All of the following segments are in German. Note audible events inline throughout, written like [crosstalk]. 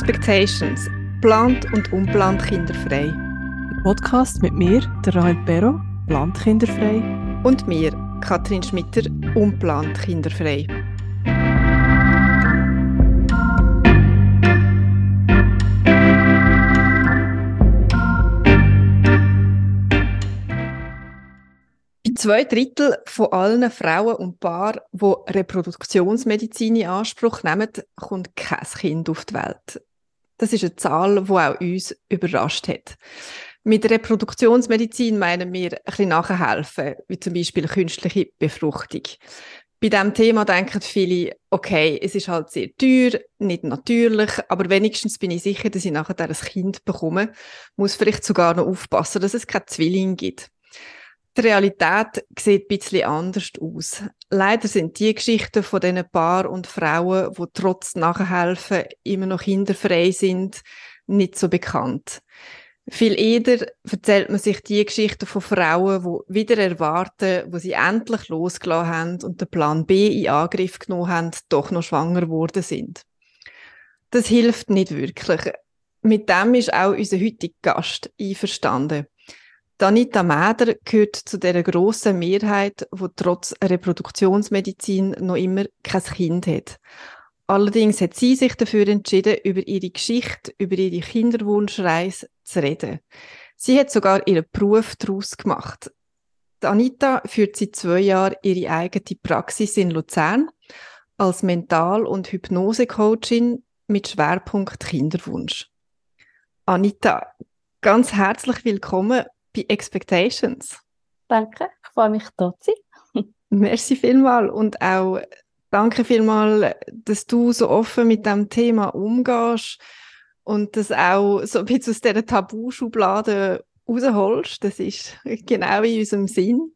Expectations. Plant und unplant kinderfrei. Podcast mit mir, der Rahel Perro, plant kinderfrei. Und mir, Katrin Schmitter, unplant kinderfrei. Bei zwei Drittel von allen Frauen und Paaren, die Reproduktionsmedizin in Anspruch nehmen, kommt kein Kind auf die Welt. Das ist eine Zahl, die auch uns überrascht hat. Mit Reproduktionsmedizin meinen wir ein bisschen nachhelfen, wie zum Beispiel künstliche Befruchtung. Bei diesem Thema denken viele, okay, es ist halt sehr teuer, nicht natürlich, aber wenigstens bin ich sicher, dass ich nachher ein Kind bekomme. Muss vielleicht sogar noch aufpassen, dass es keine Zwillinge gibt. Die Realität sieht ein bisschen anders aus. Leider sind die Geschichten von diesen Paar und Frauen, die trotz Nachhelfen immer noch kinderfrei sind, nicht so bekannt. Viel eher erzählt man sich die Geschichten von Frauen, die wieder erwarten, wo sie endlich losgelassen haben und den Plan B in Angriff genommen haben, doch noch schwanger geworden sind. Das hilft nicht wirklich. Mit dem ist auch unser heutiger Gast einverstanden. Danita Mäder gehört zu der grossen Mehrheit, wo trotz Reproduktionsmedizin noch immer kein Kind hat. Allerdings hat sie sich dafür entschieden, über ihre Geschichte, über ihre Kinderwunschreise zu reden. Sie hat sogar ihren Beruf daraus gemacht. Anita führt seit zwei Jahren ihre eigene Praxis in Luzern als Mental- und Hypnose-Coachin mit Schwerpunkt Kinderwunsch. Anita, ganz herzlich willkommen bei Expectations. Danke, ich freue mich, da zu sein. [laughs] Merci vielmal und auch danke vielmal, dass du so offen mit dem Thema umgehst und das auch so ein bisschen aus dieser Tabuschublade rausholst. Das ist genau in unserem Sinn.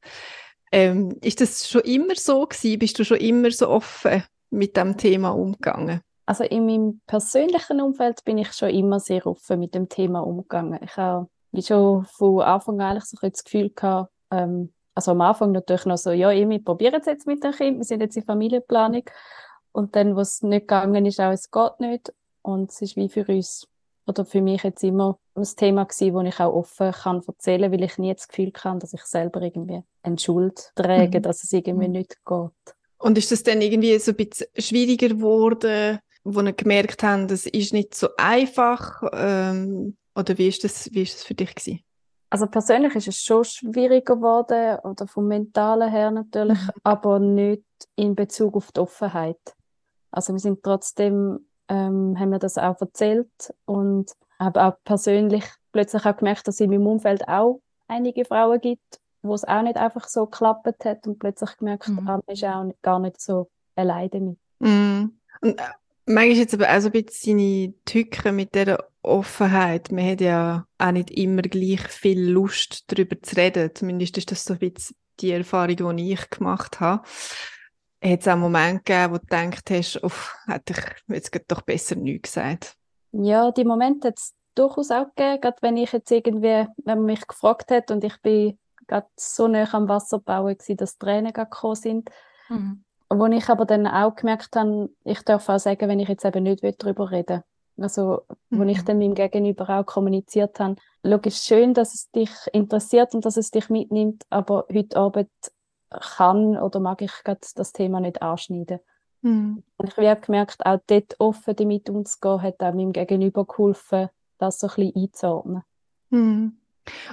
Ähm, ist das schon immer so gewesen? Bist du schon immer so offen mit dem Thema umgegangen? Also in meinem persönlichen Umfeld bin ich schon immer sehr offen mit dem Thema umgegangen. Ich habe wie schon von Anfang an eigentlich so ein das Gefühl gehabt, ähm, also am Anfang natürlich noch so, ja, wir probieren es jetzt mit dem Kind, wir sind jetzt in Familienplanung. Und dann, was nicht gegangen ist, auch, es geht nicht. Und es ist wie für uns, oder für mich jetzt immer ein Thema gewesen, wo ich auch offen kann erzählen, weil ich nie das Gefühl kann, dass ich selber irgendwie eine Schuld träge, mhm. dass es irgendwie mhm. nicht geht. Und ist das dann irgendwie so ein bisschen schwieriger geworden, wo ihr gemerkt habt, das ist nicht so einfach, ähm, oder wie ist das, wie ist das für dich gewesen? Also persönlich ist es schon schwieriger geworden, oder vom Mentalen her natürlich, mhm. aber nicht in Bezug auf die Offenheit. Also wir sind trotzdem, ähm, haben wir das auch erzählt und habe auch persönlich plötzlich auch gemerkt, dass es in meinem Umfeld auch einige Frauen gibt, wo es auch nicht einfach so geklappt hat und plötzlich gemerkt, mhm. man ist auch nicht, gar nicht so alleine damit. Mhm. Und äh, manchmal jetzt aber auch so ein bisschen seine Tücken mit dieser Offenheit. Man hat ja auch nicht immer gleich viel Lust, darüber zu reden. Zumindest ist das so ein bisschen die Erfahrung, die ich gemacht habe. Hat es auch Momente gegeben, wo du gedacht hast, uff, hätte ich jetzt doch besser nichts gesagt? Ja, die Momente hat es durchaus auch gegeben, gerade wenn ich jetzt irgendwie, wenn man mich gefragt hat und ich bin gerade so nah am Wasser bauen gewesen, dass Tränen gekommen sind. Mhm. Wo ich aber dann auch gemerkt habe, ich darf auch sagen, wenn ich jetzt eben nicht darüber reden will. Also, mhm. wo ich mhm. dann meinem Gegenüber auch kommuniziert habe, logisch schön, dass es dich interessiert und dass es dich mitnimmt, aber heute Abend kann oder mag ich das Thema nicht anschneiden. Mhm. Und ich habe gemerkt, auch dort offen damit umzugehen, hat auch meinem Gegenüber geholfen, das so ein bisschen einzuordnen. Mhm.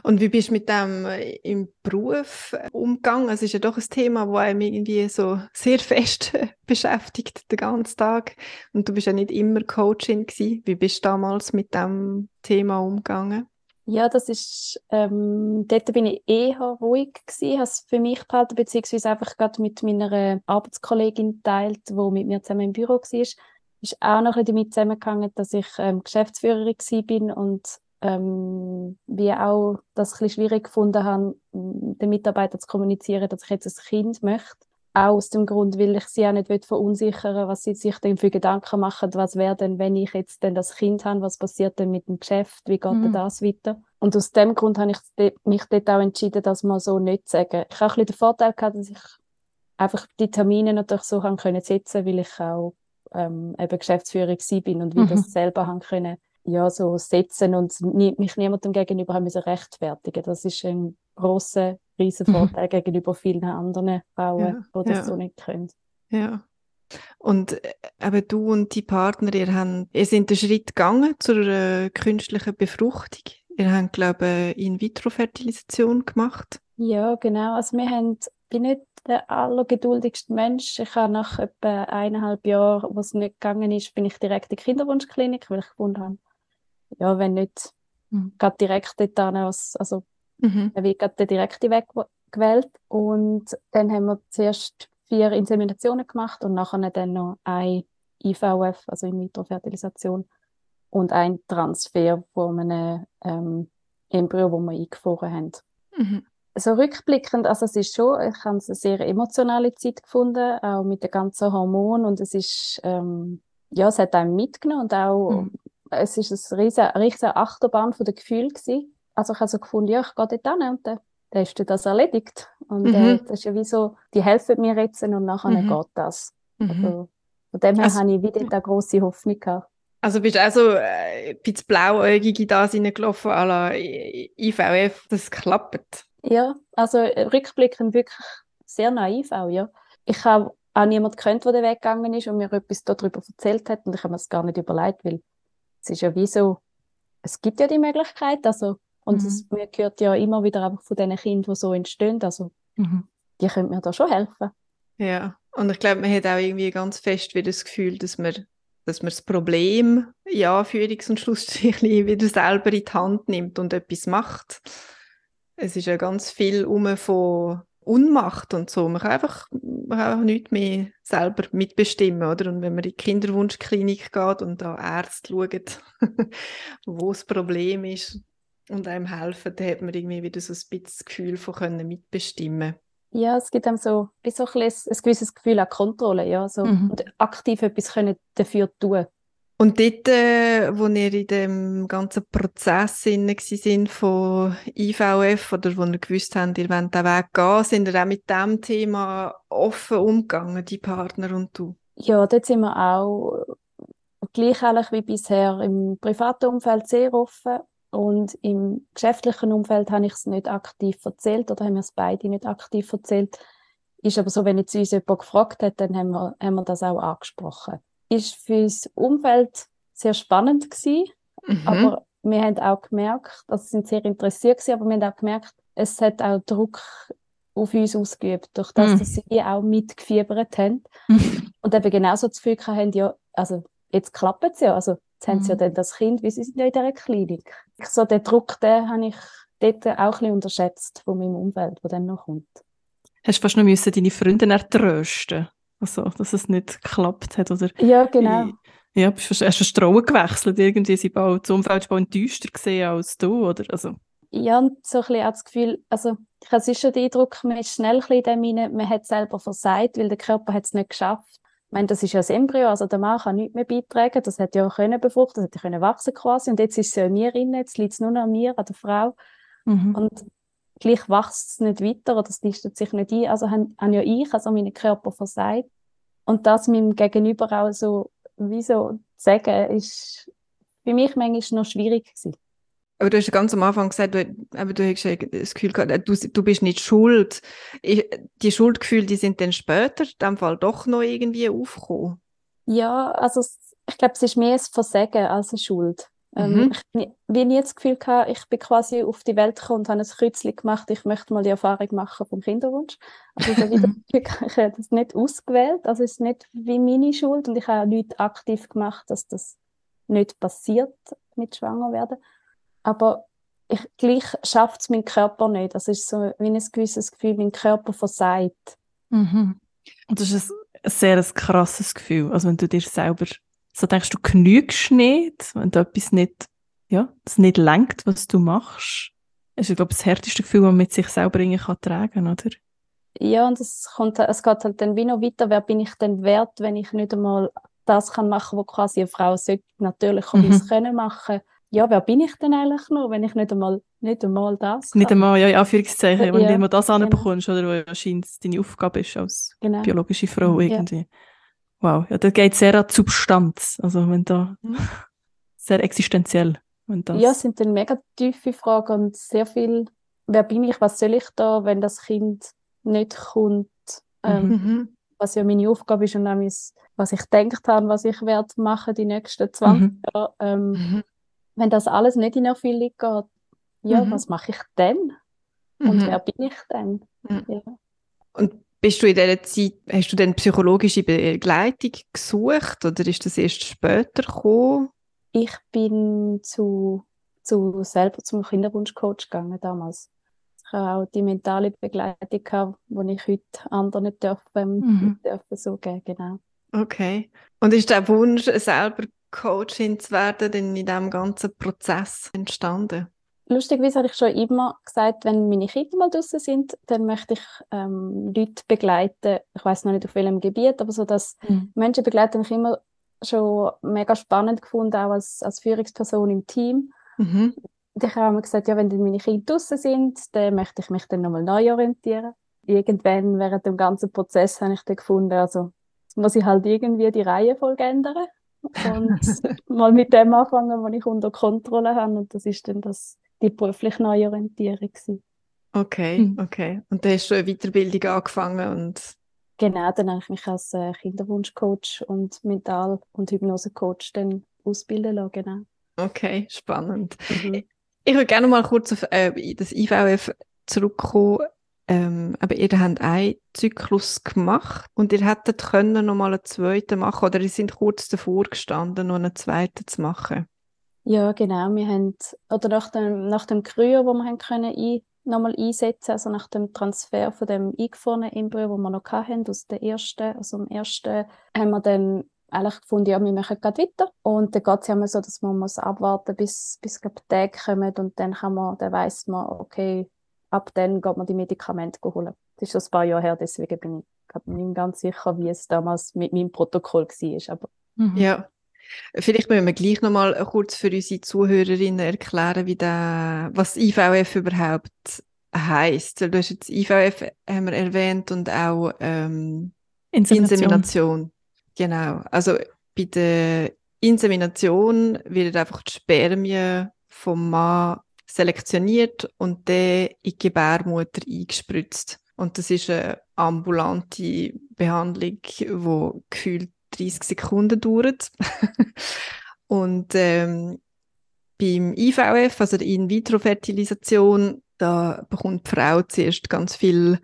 Und wie bist du mit dem äh, im Beruf äh, umgegangen? Es ist ja doch ein Thema, das einem irgendwie so sehr [laughs] fest beschäftigt den ganzen Tag. Und du bist ja nicht immer Coachin gewesen. Wie bist du damals mit dem Thema umgegangen? Ja, das ist, ähm, dort bin ich eher ruhig gewesen, habe es für mich behalten, beziehungsweise einfach gerade mit meiner Arbeitskollegin teilt, die mit mir zusammen im Büro war. Ist auch noch ein bisschen damit zusammengehangen, dass ich ähm, Geschäftsführerin bin und ähm, wie auch das ein schwierig gefunden habe, den Mitarbeitern zu kommunizieren, dass ich jetzt ein Kind möchte. Auch aus dem Grund, weil ich sie auch nicht verunsichern was sie sich dann für Gedanken machen, was wäre denn, wenn ich jetzt denn das Kind habe, was passiert denn mit dem Geschäft, wie geht mhm. denn das weiter? Und aus dem Grund habe ich mich dort auch entschieden, das mal so nicht zu sagen. Ich habe ein bisschen den Vorteil gehabt, dass ich einfach die Termine natürlich so haben können setzen, weil ich auch ähm, eben Geschäftsführer bin und wie mhm. das selber haben können, ja, so setzen und mich niemandem gegenüber haben müssen rechtfertigen. Das ist ein großer, riesen. Vorteil mhm. gegenüber vielen anderen Frauen, ja, die das ja. so nicht können. Ja. Und äh, eben du und die Partner, ihr, haben, ihr sind den Schritt gegangen zur äh, künstlichen Befruchtung. Ihr habt, glaube ich, In-vitro-Fertilisation gemacht. Ja, genau. Also wir haben, bin nicht der allergeduldigste Mensch. Ich habe nach etwa eineinhalb Jahren, wo es nicht gegangen ist, bin ich direkt in die Kinderwunschklinik, weil ich gefunden habe, ja, wenn nicht, mhm. gerade direkt dort aus, also mhm. habe ich gerade den direkten Weg gewählt. Und dann haben wir zuerst vier Inseminationen gemacht und nachher dann noch ein IVF, also In-vitro-Fertilisation und ein Transfer von einem ähm, Embryo, wo wir eingefroren haben. Mhm. So rückblickend, also es ist schon, ich habe eine sehr emotionale Zeit gefunden, auch mit den ganzen Hormonen und es ist, ähm, ja, es hat einem mitgenommen und auch, mhm. Es ist eine riesige, riesige Achterbahn von den Gefühlen gewesen. Also ich habe so gefunden, ja, ich gehe dort hin und dann, dann ist das erledigt. Und äh, mhm. äh, das ist ja wie so, die helfen mir jetzt und nachher mhm. geht das. Mhm. Also, von dem her also, habe ich wieder eine grosse Hoffnung gehabt. Also bist du auch so äh, ein bisschen blauäugig in das hineingelaufen, à la IVF, das klappt? Ja, also äh, rückblickend wirklich sehr naiv auch, ja. Ich habe auch niemanden gekannt, der weggegangen ist und mir etwas darüber erzählt hat und ich habe mir das gar nicht überlegt, weil es ist ja wie so, es gibt ja die Möglichkeit, also und mhm. es, gehört ja immer wieder einfach von diesen Kindern, die so entstehen, also mhm. die können mir da schon helfen. Ja, und ich glaube, man hat auch irgendwie ganz fest wieder das Gefühl, dass man dass man das Problem, ja, Führungs- und Schlussstrichli [laughs] wieder selber in die Hand nimmt und etwas macht. Es ist ja ganz viel um von Unmacht und so. Man kann einfach, man kann einfach nichts mehr selber mitbestimmen, oder? Und wenn man in die Kinderwunschklinik geht und da Ärzte schauen, [laughs] wo das Problem ist und einem helfen, dann hat man irgendwie wieder so ein bisschen das Gefühl von können mitbestimmen ja, es gibt einem so, so ein, ein, ein gewisses Gefühl an Kontrolle, ja, so, mhm. und aktiv etwas können dafür tun. Und dort, äh, wo ihr in dem ganzen Prozess sind von IVF oder wo ihr gewusst habt, ihr wollt den Weg gehen, sind ihr auch mit diesem Thema offen umgegangen, die Partner und du? Ja, dort sind wir auch gleich wie bisher im privaten Umfeld sehr offen und im geschäftlichen Umfeld habe ich es nicht aktiv erzählt oder haben wir es beide nicht aktiv erzählt. Ist aber so, wenn jetzt uns jemand gefragt hat, dann haben wir, haben wir das auch angesprochen. Ist für das Umfeld sehr spannend gewesen, mhm. aber wir haben auch gemerkt, also sind sehr interessiert gewesen, aber wir haben auch gemerkt, es hat auch Druck auf uns ausgeübt, durch das, mhm. dass sie auch mitgefiebert haben. Mhm. Und eben genauso das Gefühl haben, ja, also jetzt klappt es ja, also jetzt haben sie ja mhm. dann das Kind, wie sie sind ja in dieser Klinik so den Druck, den habe ich dort auch ein bisschen unterschätzt von meinem Umfeld, der dann noch kommt. Hast du fast noch müssen deine Freunde ertrösten also, dass es nicht geklappt hat, oder? Ja, genau. Ja, hast du Vertrauen gewechselt, irgendwie sie bald, das Umfeld bald enttäuschter gesehen als du, oder? Also. Ja, und so ein bisschen auch das Gefühl, also ich habe schon den Eindruck, man ist schnell ein bisschen in dem man hat selber versagt, weil der Körper hat es nicht geschafft. Ich meine, das ist ja das Embryo, also der Mann kann nichts mehr beitragen, das hat ja auch können befruchten, das hätte können wachsen quasi und jetzt ist es ja in mir drin, jetzt liegt es nur noch an mir, an der Frau mhm. und gleich wächst es nicht weiter oder es nistet sich nicht ein, also habe ja ich, also meinen Körper versagt und das meinem Gegenüber auch so, wie so zu sagen, ist für mich manchmal noch schwierig gewesen. Aber du hast ganz am Anfang gesagt, du, aber du hast das Gefühl gehabt, du, du bist nicht schuld. Ich, die Schuldgefühle, die sind dann später in dem Fall doch noch irgendwie aufgekommen. Ja, also ich glaube, es ist mehr ein Versagen als eine Schuld. Ähm, mhm. Ähm, ich wie nie das Gefühl gehabt, ich bin quasi auf die Welt gekommen und habe ein Kreuzchen gemacht, ich möchte mal die Erfahrung machen vom Kinderwunsch. Also so wieder, ich habe das nicht ausgewählt, also es ist nicht wie meine Schuld und ich habe auch nichts aktiv gemacht, dass das nicht passiert mit Schwangerwerden. Aber ich, gleich schafft es mein Körper nicht. Das ist so wie ein gewisses Gefühl, mein Körper versagt. Mhm. Und das ist ein sehr krasses Gefühl. Also wenn du dir selber so denkst, du genügst nicht, wenn du etwas nicht, ja, es nicht lenkt, was du machst. Das ist, glaube ich, das härteste Gefühl, das man mit sich selber irgendwie kann tragen oder? Ja, und es, kommt, es geht halt dann wie noch weiter. Wer bin ich denn wert, wenn ich nicht einmal das kann machen, was quasi eine Frau sollte, natürlich mhm. können machen ja, wer bin ich denn eigentlich noch, wenn ich nicht einmal, nicht einmal das kann? Nicht einmal, ja, in Anführungszeichen, wenn ja, du nicht mal das genau. anbekommst, oder wo anscheinend deine Aufgabe ist als genau. biologische Frau irgendwie. Wow, ja, das geht sehr an die Substanz. Also wenn da Mhm. [laughs] sehr existenziell. Wenn das, Ja, es sind dann mega tiefe Fragen und sehr viel, wer bin ich, was soll ich da, wenn das Kind nicht kommt, ähm, Mhm. Mhm. was ja meine Aufgabe ist und auch mein, was ich gedacht habe, was ich werde machen die nächsten 20 Mhm. Jahre. Ähm, Mhm. wenn das alles nicht in Erfüllung geht, ja, Mhm. was mache ich dann? Und Mhm. wer bin ich dann? Mhm. Ja. Und bist du in dieser Zeit, hast du denn psychologische Begleitung gesucht oder ist das erst später gekommen? Ich bin zu, zu selber zum Kinderwunschcoach gegangen damals. Ich habe auch die mentale Begleitung gehabt, die ich heute anderen nicht darf, ähm, Mhm. dürfen so geben, genau. Okay. Und ist der Wunsch, selber Coachin zu werden, denn in diesem ganzen Prozess entstanden? Lustigerweise habe ich schon immer gesagt, wenn meine Kinder mal draußen sind, dann möchte ich ähm, Leute begleiten. Ich weiß noch nicht auf welchem Gebiet, aber so das Mhm. Menschen begleiten habe ich immer schon mega spannend gefunden, auch als, als Führungsperson im Team. Mhm. Und ich habe immer gesagt, ja, wenn dann meine Kinder draußen sind, dann möchte ich mich dann nochmal neu orientieren. Irgendwann während dem ganzen Prozess habe ich dann gefunden, also muss ich halt irgendwie die Reihenfolge ändern und [laughs] mal mit dem anfangen, was ich unter Kontrolle habe. Und das ist dann das, die berufliche Neuorientierung gewesen. Okay, Mhm. okay. Und da hast du eine Weiterbildung angefangen und Genau, dann habe ich mich als äh, Kinderwunschcoach und Mental- und Hypnosecoach dann ausbilden lassen, genau. okay, spannend. Mhm. Ich würde gerne mal kurz auf äh, das IVF zurückkommen. Ähm, aber ihr habt einen Zyklus gemacht und ihr hättet können noch mal einen zweiten machen oder ihr sind kurz davor gestanden, noch einen zweiten zu machen. Ja, genau. Wir haben, oder nach dem, nach dem Kryo, wo wir haben können ein, nochmal einsetzen, also nach dem Transfer von dem eingefrorenen Embryo, wo wir noch hatten, aus der ersten, also dem ersten, haben wir dann eigentlich gefunden, ja, wir machen gerade weiter. Und dann geht es ja immer so, dass man muss abwarten, bis, bis glaub, die Tage kommen und dann kann man, dann weiss man, okay, ab dann geht man die Medikamente holen. Das ist schon ein paar Jahre her, deswegen bin ich glaub, nicht ganz sicher, wie es damals mit meinem Protokoll war. Aber Mhm. Ja. Vielleicht müssen wir gleich noch mal kurz für unsere Zuhörerinnen erklären, wie der, was IVF überhaupt heißt. Du hast jetzt IVF haben wir erwähnt und auch ähm, Insemination. Insemination. Genau. Also bei der Insemination wird einfach die Spermie vom Mann selektioniert und der in die Gebärmutter eingespritzt. Und das ist eine ambulante Behandlung, die gefühlt 30 Sekunden dauert. [laughs] und ähm, beim IVF, also der In-vitro-Fertilisation, da bekommt die Frau zuerst ganz viel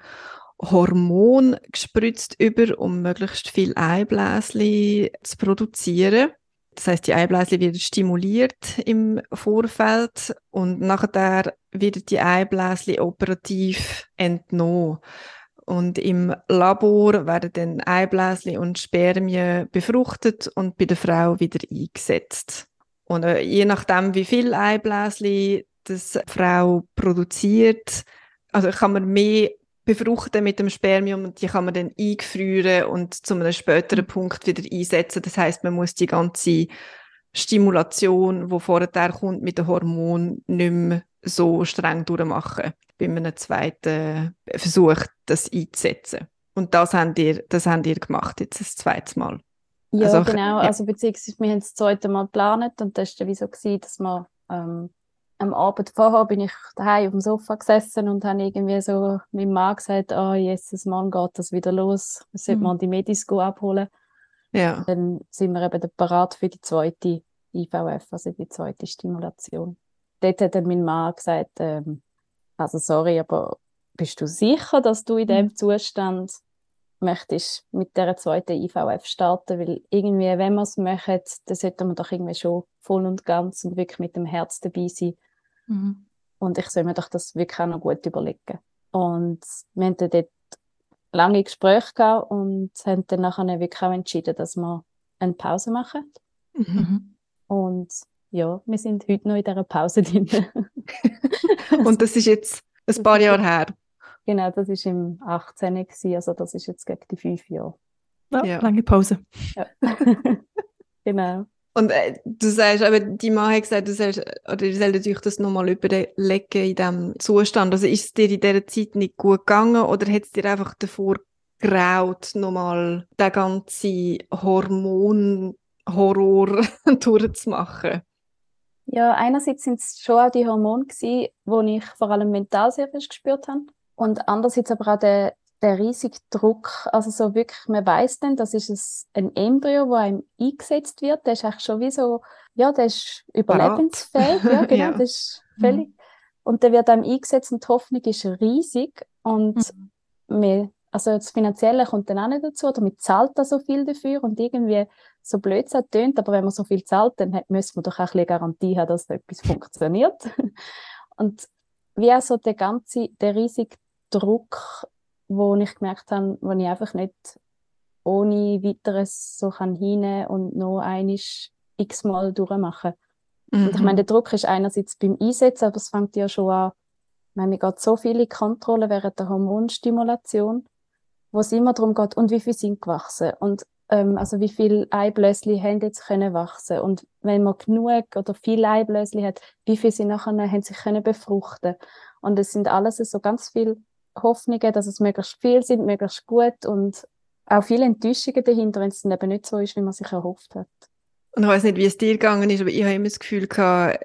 Hormon gespritzt über, um möglichst viel Eibläschen zu produzieren. Das heißt, die Eibläschen werden stimuliert im Vorfeld und nachher werden die Eibläschen operativ entnommen. Und im Labor werden dann Eibläschen und Spermien befruchtet und bei der Frau wieder eingesetzt. Und äh, je nachdem, wie viel Eibläschen das die Frau produziert, also kann man mehr befruchten mit dem Spermium und die kann man dann eingefrieren und zu einem späteren Punkt wieder einsetzen. Das heißt, man muss die ganze Stimulation, die vorher kommt mit dem Hormon, nicht mehr so streng durchmachen bei einem zweiten Versuch, das einzusetzen. Und das habt ihr, das habt ihr gemacht jetzt das zweite Mal. Ja, Also genau. ja. Also beziehungsweise wir haben es das zweite Mal geplant und das war dann wie so, gewesen, dass wir ähm, am Abend vorher bin ich daheim auf dem Sofa gesessen und habe irgendwie so meinem Mann gesagt, ah, Jesus, morgen geht das wieder los. Wir sollten Mhm. mal die Medis abholen. Ja. Dann sind wir eben parat für die zweite IVF, also die zweite Stimulation. Dort hat dann mein Mann gesagt, ähm, also sorry, aber bist du sicher, dass du in dem Zustand möchtest mit der zweiten IVF starten? Weil irgendwie, wenn wir es machen, dann sollte man doch irgendwie schon voll und ganz und wirklich mit dem Herz dabei sein. Mhm. Und ich soll mir doch das wirklich auch noch gut überlegen. Und wir haben dann dort lange Gespräche gehabt und haben dann nachher wirklich auch entschieden, dass wir eine Pause machen. Mhm. Und ja, wir sind heute noch in dieser Pause drin. [laughs] Und das ist jetzt ein paar Jahre her. genau, das war im 18. gewesen, also das ist jetzt gegen die fünf Jahre. Ja, Ja. Lange Pause. Ja. [laughs] genau. Und äh, du sagst, aber die Mann hat gesagt, du sollst, oder ihr solltet euch das nochmal überlegen in diesem Zustand. Also ist es dir in dieser Zeit nicht gut gegangen oder hat es dir einfach davor graut, nochmal den ganzen Hormon-Horror [laughs] durchzumachen? Ja, einerseits sind es schon auch die Hormone die ich vor allem mental sehr fest gespürt habe. Und andererseits aber auch der, der riesige Druck. Also so wirklich, man weiß dann, das ist ein Embryo, wo einem eingesetzt wird. Der ist eigentlich schon wie so, ja, der ist überlebensfähig. Ja, [laughs] genau, ja. das ist völlig. Mhm. Und der wird einem eingesetzt und die Hoffnung ist riesig. Und mhm. wir, also das Finanzielle kommt dann auch nicht dazu, oder man zahlt da so viel dafür und irgendwie so blöd es tönt, aber wenn man so viel zahlt, dann hat, müssen wir doch auch ein bisschen Garantie haben, dass etwas funktioniert. [laughs] und wie also der ganze, der riesige Druck, wo ich gemerkt habe, wo ich einfach nicht ohne weiteres so kann hinein und noch einisch x-mal durchmachen. Mhm. Und ich meine, der Druck ist einerseits beim Einsetzen, aber es fängt ja schon an, ich meine, mir geht so viele Kontrollen während der Hormonstimulation, wo es immer darum geht, und wie viel sind gewachsen und ähm, also wie viele Eiblösli haben jetzt können wachsen und wenn man genug oder viele Eiblösli hat, wie viel sie nachher haben sich können befruchten und es sind alles so ganz viele Hoffnungen, dass es möglichst viel sind, möglichst gut und auch viele Enttäuschungen dahinter, wenn es dann eben nicht so ist, wie man sich erhofft hat. Und ich weiß nicht, wie es dir gegangen ist, aber ich habe immer das Gefühl gehabt,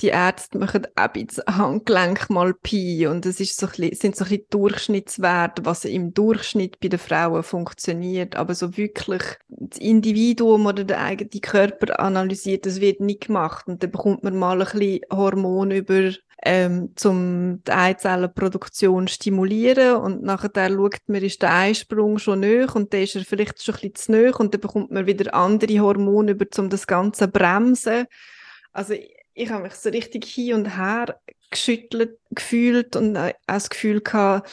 die Ärzte machen auch ein Handgelenk mal Pi und es ist so ein bisschen, sind so ein bisschen Durchschnittswerte, was im Durchschnitt bei den Frauen funktioniert, aber so wirklich das Individuum oder der eigene Körper analysiert, das wird nicht gemacht und dann bekommt man mal ein bisschen Hormon über ähm, zum die Eizellenproduktion stimulieren und nachher schaut man, ist der Eisprung schon nöch und dann ist er vielleicht schon ein bisschen zu nöch und dann bekommt man wieder andere Hormone über, um das Ganze bremsen. Also ich habe mich so richtig hin und her geschüttelt gefühlt und auch das Gefühl gehabt,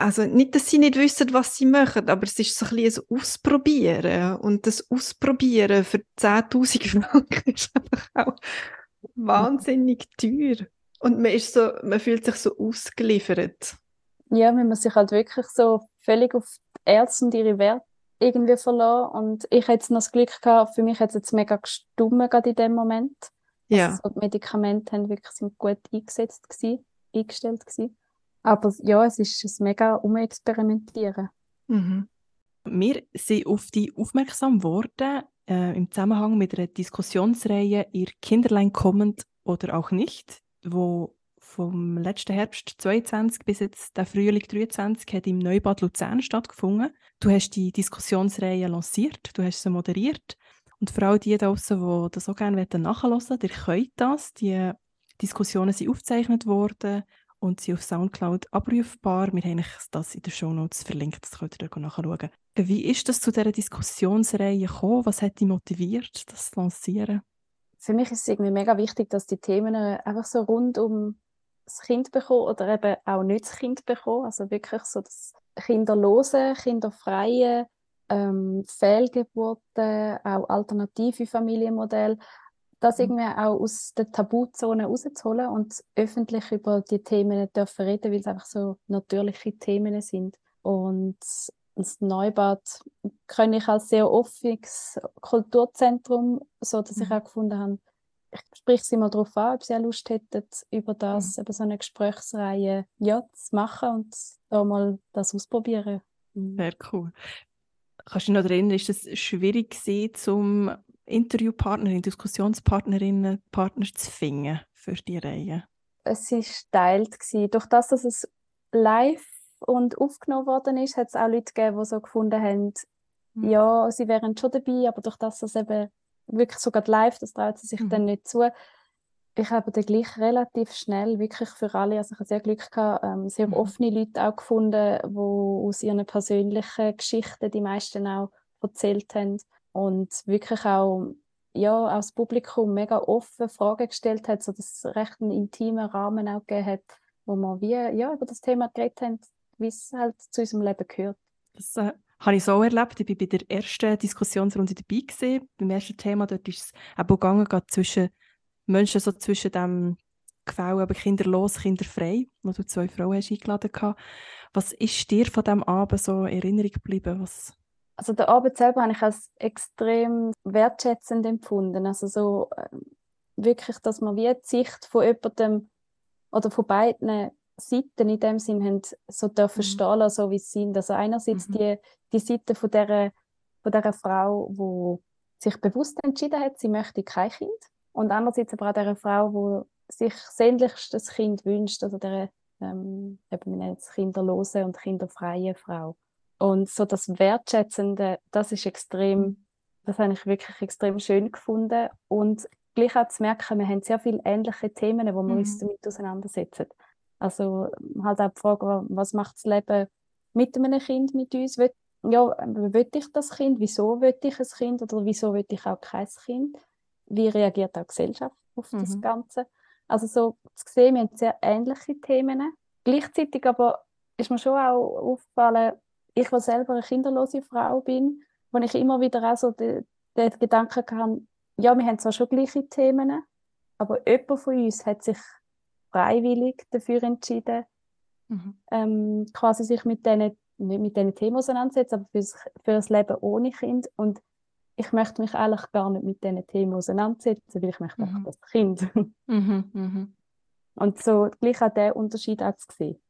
also nicht, dass sie nicht wissen, was sie machen, aber es ist so ein bisschen ein Ausprobieren. Und das Ausprobieren für 10.000 [laughs] Franken ist einfach auch wahnsinnig teuer. Und man, ist so, man fühlt sich so ausgeliefert. Ja, wenn man sich halt wirklich so völlig auf die Ärzte und ihre Werte irgendwie verloren. Und ich hätte jetzt noch das Glück gehabt, für mich hat es jetzt mega gestummen gerade in dem Moment. Ja. Also die Medikamente haben wirklich sind gut eingesetzt gewesen, eingestellt gewesen. Aber ja, es ist ein mega Umexperimentieren. Mhm. Wir sind auf die aufmerksam geworden äh, im Zusammenhang mit einer Diskussionsreihe «Ihr Kinderlein kommend oder auch nicht», wo vom letzten Herbst 22 bis jetzt der Frühling 23 hat im Neubad Luzern stattgefunden. Du hast die Diskussionsreihe lanciert, du hast sie moderiert und für all die draußen, die das auch gerne nachhören wollen, ihr könnt das. Die Diskussionen sind aufgezeichnet worden und sind auf Soundcloud abrufbar. Wir haben das in den Shownotes verlinkt, das könnt ihr dann nachschauen. Wie ist das zu dieser Diskussionsreihe gekommen? Was hat dich motiviert, das zu lancieren? Für mich ist es irgendwie mega wichtig, dass die Themen einfach so rund um das Kind bekommen oder eben auch nicht das Kind bekommen. Also wirklich so das kinderlose, kinderfreie ähm, Fehlgeburten, auch alternative Familienmodelle, das mhm. irgendwie auch aus der Tabuzone rauszuholen und öffentlich über die Themen dürfen reden, weil es einfach so natürliche Themen sind. Und das Neubad kann ich als sehr offenes Kulturzentrum, so dass mhm. ich auch gefunden habe, ich spreche sie mal darauf an, ob sie auch Lust hätten, über das, mhm. über so eine Gesprächsreihe ja, zu machen und da mal das ausprobieren. Mhm. Sehr cool. Kannst du dich noch erinnern, ist es schwierig gewesen, zum Interviewpartnerin, Diskussionspartnerinnen, Partner zu finden für die Reihe? Es war geteilt. Durch das, dass es live und aufgenommen worden ist, hat es auch Leute gegeben, die so gefunden haben, mhm. ja, sie wären schon dabei, aber durch das, dass es eben wirklich sogar live, das traut sie sich mhm. dann nicht zu, ich habe dann gleich relativ schnell wirklich für alle, also ich habe sehr Glück gehabt, ähm, sehr mhm. offene Leute auch gefunden, die aus ihren persönlichen Geschichten die meisten auch erzählt haben und wirklich auch ja, auch das Publikum mega offen Fragen gestellt hat, so dass es recht einen intimen Rahmen auch gegeben hat, wo wir wie ja, über das Thema geredet haben, wie es halt zu unserem Leben gehört. Das äh, habe ich so erlebt. Ich war bei der ersten Diskussionsrunde dabei. Gewesen. Beim ersten Thema dort ist es auch gegangen, zwischen Menschen so zwischen dem Gefälle, aber kinderlos, kinderfrei, wo du zwei Frauen hast eingeladen hast. Was ist dir von diesem Abend so in Erinnerung geblieben? Was also der Abend selber habe ich als extrem wertschätzend empfunden. Also so äh, wirklich, dass man wie die Sicht von jemandem oder von beiden Seiten in dem Sinn haben so dürfen Mhm. stehen lassen, so wie sie sind. Also einerseits Mhm. die, die Seite von dieser, von dieser Frau, die sich bewusst entschieden hat, sie möchte kein Kind. Und andererseits aber auch dieser Frau, die sich sehnlichst das Kind wünscht, also der, ähm, eben, wir kinderlose und kinderfreie Frau. Und so das Wertschätzende, das ist extrem, das habe ich wirklich extrem schön gefunden. Und gleich auch zu merken, wir haben sehr viele ähnliche Themen, wo wir uns Mhm. damit auseinandersetzen. Also halt auch die Frage, was macht das Leben mit einem Kind mit uns? Ja, will ich das Kind? Wieso will ich ein Kind? Oder wieso will ich auch kein Kind? Wie reagiert auch die Gesellschaft auf das Mhm. Ganze? Also so zu sehen, wir haben sehr ähnliche Themen. Gleichzeitig aber ist mir schon auch aufgefallen, ich, die selber eine kinderlose Frau bin, wo ich immer wieder auch so den, den Gedanken hatte, ja, wir haben zwar schon gleiche Themen, aber jemand von uns hat sich freiwillig dafür entschieden, Mhm. ähm, quasi sich mit diesen, nicht mit diesen Themen auseinandersetzen, aber fürs, für das Leben ohne Kind. Und ich möchte mich eigentlich gar nicht mit diesen Themen auseinandersetzen, weil ich möchte Mhm. einfach das Kind. [laughs] Mhm. Mhm. Und so gleich auch diesen Unterschied auch zu sehen.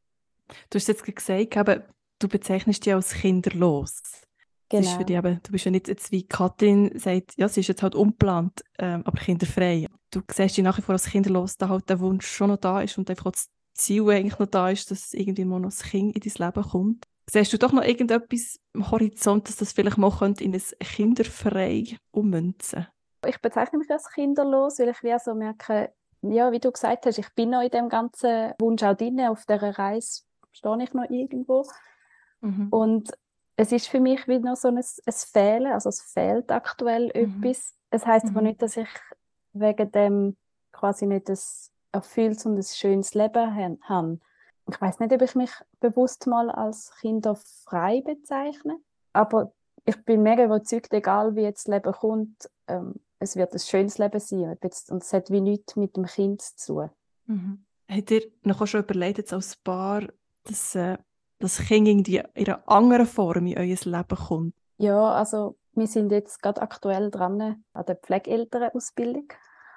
Du hast jetzt gesagt, aber du bezeichnest dich als kinderlos. Das ist Genau. für dich eben, du bist ja nicht jetzt wie Katrin sagt, ja, sie ist jetzt halt unplant, ähm, aber kinderfrei. Du siehst dich nach wie vor als kinderlos, da halt der Wunsch schon noch da ist und einfach auch das Ziel eigentlich noch da ist, dass irgendwie mal noch ein Kind in dein Leben kommt. Siehst du doch noch irgendetwas am Horizont, dass das vielleicht mal könnte in ein kinderfrei ummünzen Ich bezeichne mich als kinderlos, weil ich wie so merke, ja, wie du gesagt hast, ich bin noch in dem ganzen Wunsch auch drin, auf dieser Reise stehe ich noch irgendwo. mhm. Und es ist für mich wie noch so ein, ein Fehlen, also es fehlt aktuell Mhm. etwas. Es heißt aber Mhm. nicht, dass ich wegen dem quasi nicht ein erfülltes und ein schönes Leben habe. Ich weiß nicht, ob ich mich bewusst mal als kinderfrei bezeichne, aber ich bin mega überzeugt, egal wie jetzt das Leben kommt, ähm, es wird ein schönes Leben sein. Und es hat wie nichts mit dem Kind zu tun. Mhm. Habt ihr noch schon überlegt, jetzt als Paar, dass äh, das Kind irgendwie in einer anderen Form in euer Leben kommt? Ja, also wir sind jetzt gerade aktuell dran an der Pflegeelternausbildung.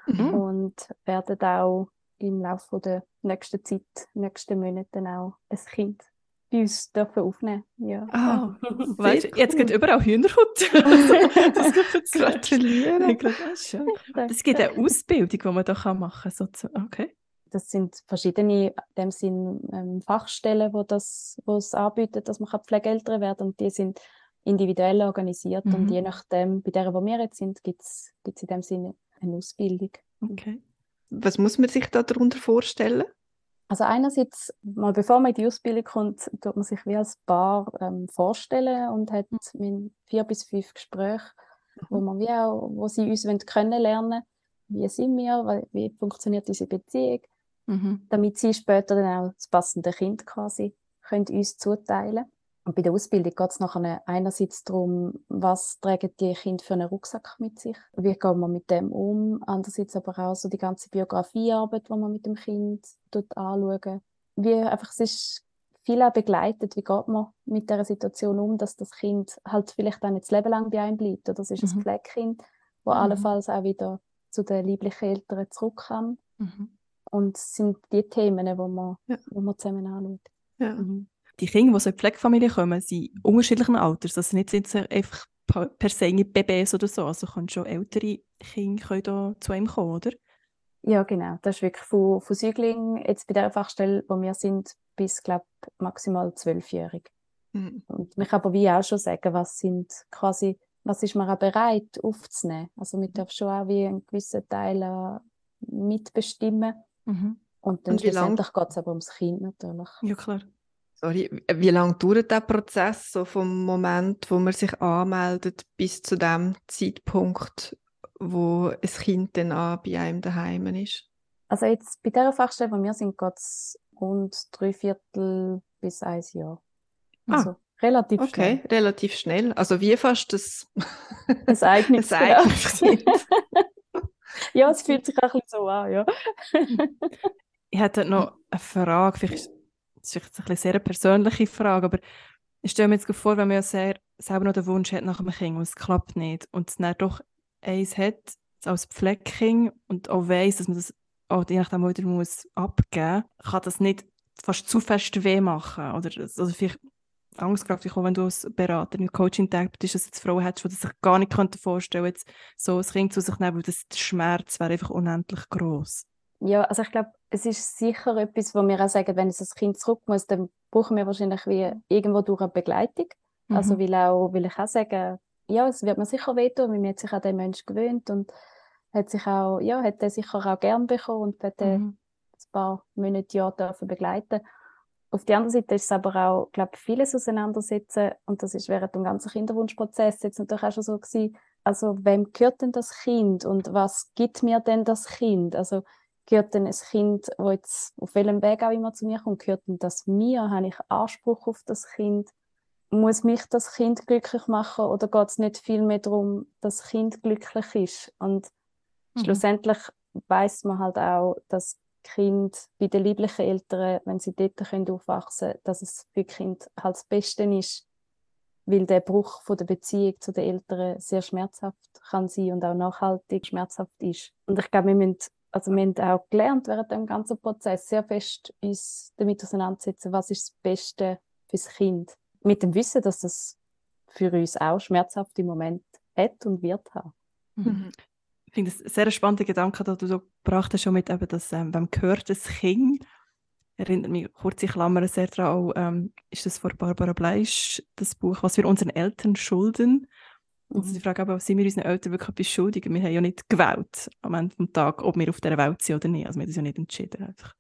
Mhm. und werden auch im Laufe der nächsten Zeit, nächsten Monaten auch ein Kind bei uns dürfen aufnehmen. Ja. Ah, Sehr weißt, du, jetzt cool. geht überall Hühnerhut. [laughs] das gibt jetzt Gratuliere. Das. Es gibt eine Ausbildung, die man da kann machen kann. So okay. Das sind verschiedene, in dem Sinn, ähm, Fachstellen, wo das, wo es anbieten, dass man Pflegeeltern werden und die sind individuell organisiert und Mhm. je nachdem, bei der, wo wir jetzt sind, gibt es in dem Sinne eine Ausbildung. okay. Was muss man sich da darunter vorstellen? Also einerseits, mal bevor man in die Ausbildung kommt, tut man sich wie als Paar ähm, vorstellen und hat mit vier bis fünf Gespräche, wo man wie auch, wo sie uns wollen kennenlernen, wie sind wir, wie funktioniert unsere Beziehung, Mhm. damit sie später dann auch das passende Kind quasi können uns zuteilen. Und bei der Ausbildung geht es nachher einerseits darum, was tragen die Kinder für einen Rucksack mit sich, wie gehen wir mit dem um, andererseits aber auch so die ganze Biografiearbeit, die man mit dem Kind dort anschauen. Wie einfach, es ist viel auch begleitet, wie geht man mit der Situation um, dass das Kind halt vielleicht auch nicht das Leben lang bei einem bleibt, oder es ist Mhm. ein Pflegekind, wo Mhm. allenfalls auch wieder zu den lieblichen Eltern zurück kann. Mhm. Und es sind die Themen, die man, Ja. wo man zusammen anschaut. Ja. Mhm. Die Kinder, die in die Pflegefamilie kommen, sind unterschiedlichen Alters. Also nicht jetzt einfach per se irgendwie Babys oder so. Also können schon ältere Kinder können da zu einem kommen, oder? Ja, genau. Das ist wirklich von, von Säuglingen, jetzt bei der Fachstelle, wo wir sind, bis, glaube maximal zwölfjährig. Mhm. Und man kann aber wie auch schon sagen, was sind quasi, was ist man auch bereit aufzunehmen. Also man darf schon auch wie einen gewissen Teil mitbestimmen. Mhm. Und dann Und wie lang- schlussendlich geht es aber ums Kind natürlich. Ja, klar. Sorry, wie lange dauert der Prozess so vom Moment, wo man sich anmeldet, bis zu dem Zeitpunkt, wo ein Kind dann auch bei einem daheim ist? Also jetzt bei dieser Fachstelle, wo wir sind, geht es rund drei Viertel bis ein Jahr. Ah, Also relativ Okay, schnell. relativ schnell. Also wie fast das, das eigenes [laughs] genau. Kind. [laughs] Ja, es fühlt sich auch ein bisschen so an, ja. Ich hätte noch eine Frage, vielleicht ist das ist vielleicht ein bisschen sehr eine persönliche Frage, aber ich stelle mir jetzt vor, wenn man ja sehr, selber noch den Wunsch hat nach einem Kind und es klappt nicht und es dann doch eins hat, als Pflegekind und auch weiss, dass man das auch je nachdem wieder muss abgeben kann das nicht fast zu fest weh machen. Oder also vielleicht Angst gehabt, auch wenn du als Berater im Coaching denkst, dass es jetzt Frauen hättest, die sich gar nicht vorstellen könnten, jetzt so ein Kind zu sich nehmen, weil das, der Schmerz wäre einfach unendlich groß. Ja, also ich glaube, es ist sicher etwas, wo wir auch sagen, wenn es das Kind zurück muss, dann brauchen wir wahrscheinlich wie irgendwo durch eine Begleitung. Also mhm. Also will, auch, will ich auch sagen, ja, es wird mir sicher wehtun, weil man hat sich an den Menschen gewöhnt und hat sich auch, ja, hat den sicher auch gern bekommen und hat mhm. ein paar Monate, Jahre dürfen begleiten. Auf der anderen Seite ist es aber auch, glaube ich, vieles auseinandersetzen und das ist während dem ganzen Kinderwunschprozess jetzt natürlich auch schon so gewesen, also wem gehört denn das Kind und was gibt mir denn das Kind? Also gehört denn ein Kind, wo jetzt auf welchem Weg auch immer zu mir kommt, gehört denn das mir? Habe ich Anspruch auf das Kind? Muss mich das Kind glücklich machen oder geht es nicht viel mehr darum, dass das Kind glücklich ist? Und mhm. schlussendlich weiß man halt auch, dass Kind bei den lieblichen Eltern, wenn sie dort können aufwachsen können, dass es für Kind halt das Beste ist, weil der Bruch von der Beziehung zu den Eltern sehr schmerzhaft kann sein und auch nachhaltig schmerzhaft ist. Und ich glaube, wir müssen also wir haben auch gelernt während dem ganzen Prozess sehr fest uns damit auseinandersetzen, was ist das Beste fürs Kind. Mit dem Wissen, dass das für uns auch schmerzhafte Momente hat und wird haben. Mhm. Ich finde es ein sehr spannender Gedanke, den du so gebracht hast, schon mit eben, dass, ähm, hört, das Kind, erinnert mich kurze Klammern sehr daran, auch, ähm, ist das von Barbara Bleisch, das Buch, was wir unseren Eltern schulden. Also die Frage aber, sind wir unseren Eltern wirklich etwas schuldig? Wir haben ja nicht gewählt am Ende des Tages, ob wir auf dieser Welt sind oder nicht. Also wir haben das ja nicht entschieden. Einfach.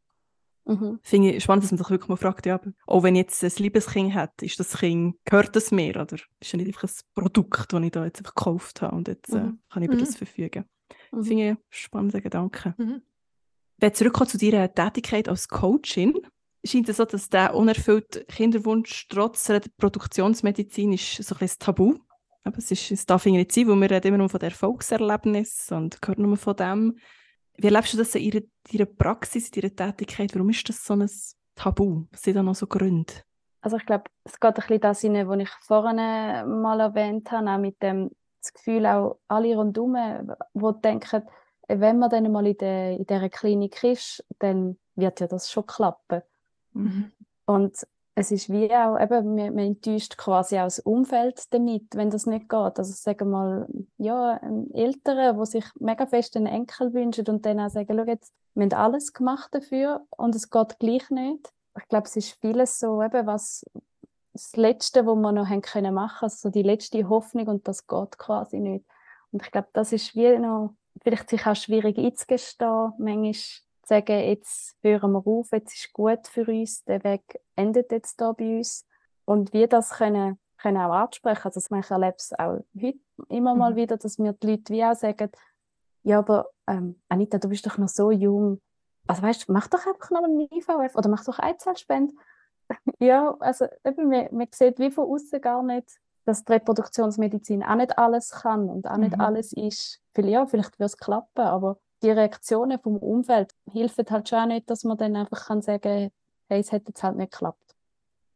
Mhm. Finde ich spannend, dass man sich wirklich mal fragt, ja, auch wenn ich jetzt ein Liebeskind hat, ist das Kind, gehört das mir oder ist ja nicht einfach ein Produkt, das ich da jetzt einfach gekauft habe und jetzt äh, mhm. kann ich über mhm. das verfügen. Mhm. Finde ich einen spannenden Gedanke. Mhm. Wenn ich zurückkomme zu deiner Tätigkeit als Coachin, scheint es so, dass der unerfüllte Kinderwunsch trotz der Produktionsmedizin ist so ein bisschen Tabu aber es, ist, es darf nicht sein, weil wir reden immer nur von der Erfolgserlebnis und hören nur von dem. Wie erlebst du das in ihrer, ihrer Praxis, in ihrer Tätigkeit? Warum ist das so ein Tabu? Was sind da noch so Gründe? Also ich glaube, es geht ein bisschen das hinein, was ich vorhin mal erwähnt habe, auch mit dem das Gefühl, auch alle rundherum, die denken, wenn man dann mal in, der, in dieser Klinik ist, dann wird ja das schon klappen. Mhm. Und es ist wie auch, eben, man, man enttäuscht quasi auch das Umfeld damit, wenn das nicht geht. Also sagen wir mal, ja, Eltern, die sich mega fest einen Enkel wünschen und dann auch sagen, schau jetzt, wir haben alles gemacht dafür und es geht gleich nicht. Ich glaube, es ist vieles so, eben, was das Letzte, was wir noch haben können machen, also die letzte Hoffnung und das geht quasi nicht. Und ich glaube, das ist wie noch, vielleicht sich auch schwierig einzugestehen, manchmal sagen, jetzt hören wir auf, jetzt ist gut für uns, der Weg endet jetzt da bei uns. Und wir das können, können auch ansprechen. Also ich erlebe es auch heute immer mal mhm. wieder, dass mir die Leute wie auch sagen, ja, aber ähm, Anita, du bist doch noch so jung. Also weißt du, mach doch einfach noch einen IVF oder mach doch Eizellspende. [laughs] ja, also eben, man, man sieht wie von außen gar nicht, dass die Reproduktionsmedizin auch nicht alles kann und auch nicht mhm. alles ist. Ja, vielleicht wird es klappen, aber die Reaktionen vom Umfeld helfen halt schon auch nicht, dass man dann einfach kann sagen kann, hey, es hat jetzt halt nicht geklappt.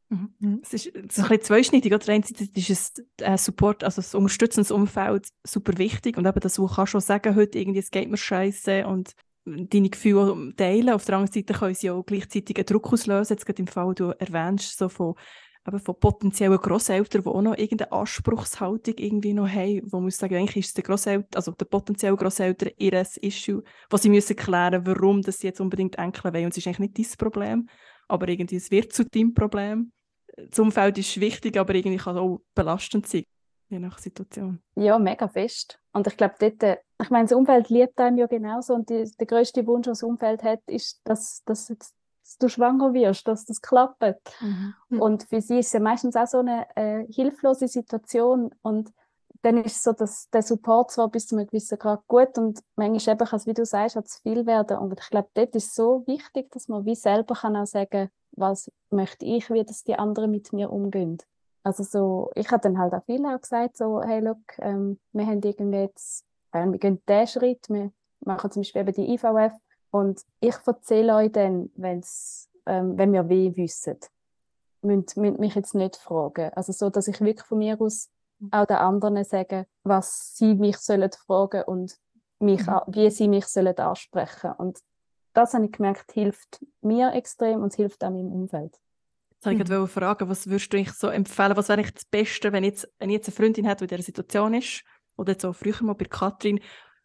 Mhm. mhm. Es ist, ein bisschen zweischneidig. Oder einerseits ist ein äh, Support, also das unterstützendes Umfeld super wichtig und eben das, wo kannst schon sagen, heute irgendwie, es geht mir scheiße und deine Gefühle teilen. Auf der anderen Seite können sie auch gleichzeitig einen Druck auslösen. Jetzt gerade im Fall, du erwähnst, so von eben von potenziellen Grosseltern, die auch noch irgendeine Anspruchshaltung irgendwie noch haben, wo man muss sagen, eigentlich ist es der Grosseltern, also der potenzielle Grosseltern ihr Issue, was sie müssen klären, warum dass sie jetzt unbedingt Enkel wollen. Und es ist eigentlich nicht dein Problem, aber irgendwie es wird zu deinem Problem. Das Umfeld ist wichtig, aber irgendwie kann es auch belastend sein, je nach Situation. Ja, mega fest. Und ich glaube, äh, ich meine, das Umfeld liebt einem ja genauso und die, der größte Wunsch, was das Umfeld hat, ist, dass, dass jetzt dass du schwanger wirst, dass das klappt. Mhm. Und für sie ist es ja meistens auch so eine äh, hilflose Situation und dann ist so, dass der Support zwar bis zu einem gewissen Grad gut und manchmal eben kann es, wie du sagst, auch zu viel werden. Und ich glaube, dort ist so wichtig, dass man wie selber kann auch sagen, was möchte ich, wie das die anderen mit mir umgehen. Also so, ich habe dann halt auch viel auch gesagt, so, hey, look, ähm, wir haben irgendwie jetzt, äh, wir gehen diesen Schritt, wir machen zum Beispiel eben die IVF und ich erzähle euch dann, wenn's, ähm, wenn wir weh wissen. Müsst, müsst mich jetzt nicht fragen. Also so, dass ich wirklich von mir aus auch den anderen sage, was sie mich sollen fragen und mich, mhm. wie sie mich sollen ansprechen. Und das habe ich gemerkt, hilft mir extrem und es hilft auch meinem Umfeld. Jetzt wollte ich mhm. fragen, was würdest du so empfehlen? Was wäre eigentlich das Beste, wenn jetzt, wenn jetzt eine Freundin hat, die in dieser Situation ist, oder jetzt auch früher mal bei Katrin,